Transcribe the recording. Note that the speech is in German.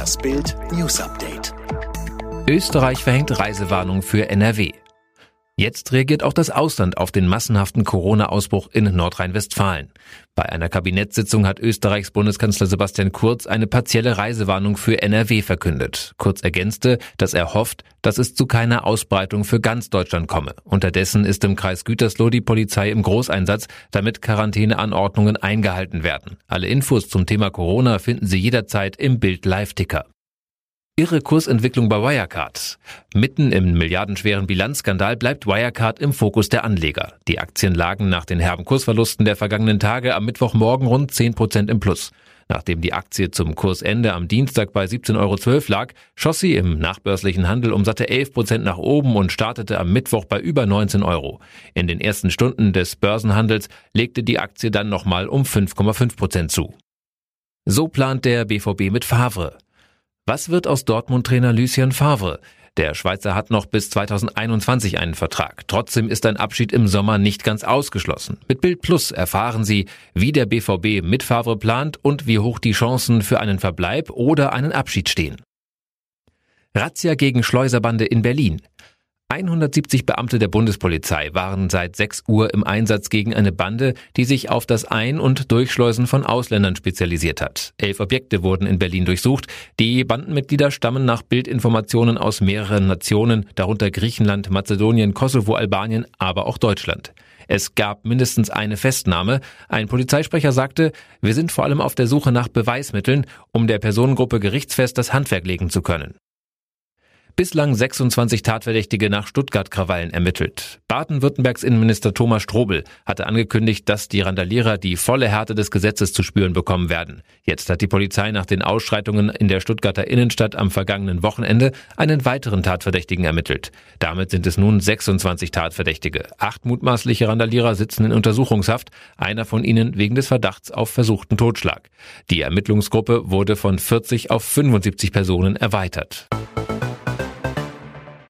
Das Bild News Update. Österreich verhängt Reisewarnung für NRW. Jetzt reagiert auch das Ausland auf den massenhaften Corona-Ausbruch in Nordrhein-Westfalen. Bei einer Kabinettssitzung hat Österreichs Bundeskanzler Sebastian Kurz eine partielle Reisewarnung für NRW verkündet. Kurz ergänzte, dass er hofft, dass es zu keiner Ausbreitung für ganz Deutschland komme. Unterdessen ist im Kreis Gütersloh die Polizei im Großeinsatz, damit Quarantäneanordnungen eingehalten werden. Alle Infos zum Thema Corona finden Sie jederzeit im Bild Live-Ticker. Irre Kursentwicklung bei Wirecard. Mitten im milliardenschweren Bilanzskandal bleibt Wirecard im Fokus der Anleger. Die Aktien lagen nach den herben Kursverlusten der vergangenen Tage am Mittwochmorgen rund 10 Prozent im Plus. Nachdem die Aktie zum Kursende am Dienstag bei 17,12 Euro lag, schoss sie im nachbörslichen Handel um satte 11 Prozent nach oben und startete am Mittwoch bei über 19 Euro. In den ersten Stunden des Börsenhandels legte die Aktie dann nochmal um 5,5 Prozent zu. So plant der BVB mit Favre. Was wird aus Dortmund-Trainer Lucien Favre? Der Schweizer hat noch bis 2021 einen Vertrag. Trotzdem ist ein Abschied im Sommer nicht ganz ausgeschlossen. Mit Bild Plus erfahren Sie, wie der BVB mit Favre plant und wie hoch die Chancen für einen Verbleib oder einen Abschied stehen. Razzia gegen Schleuserbande in Berlin. 170 Beamte der Bundespolizei waren seit 6 Uhr im Einsatz gegen eine Bande, die sich auf das Ein- und Durchschleusen von Ausländern spezialisiert hat. Elf Objekte wurden in Berlin durchsucht. Die Bandenmitglieder stammen nach Bildinformationen aus mehreren Nationen, darunter Griechenland, Mazedonien, Kosovo, Albanien, aber auch Deutschland. Es gab mindestens eine Festnahme. Ein Polizeisprecher sagte, wir sind vor allem auf der Suche nach Beweismitteln, um der Personengruppe gerichtsfest das Handwerk legen zu können. Bislang 26 Tatverdächtige nach Stuttgart-Krawallen ermittelt. Baden-Württembergs Innenminister Thomas Strobel hatte angekündigt, dass die Randalierer die volle Härte des Gesetzes zu spüren bekommen werden. Jetzt hat die Polizei nach den Ausschreitungen in der Stuttgarter Innenstadt am vergangenen Wochenende einen weiteren Tatverdächtigen ermittelt. Damit sind es nun 26 Tatverdächtige. Acht mutmaßliche Randalierer sitzen in Untersuchungshaft, einer von ihnen wegen des Verdachts auf versuchten Totschlag. Die Ermittlungsgruppe wurde von 40 auf 75 Personen erweitert.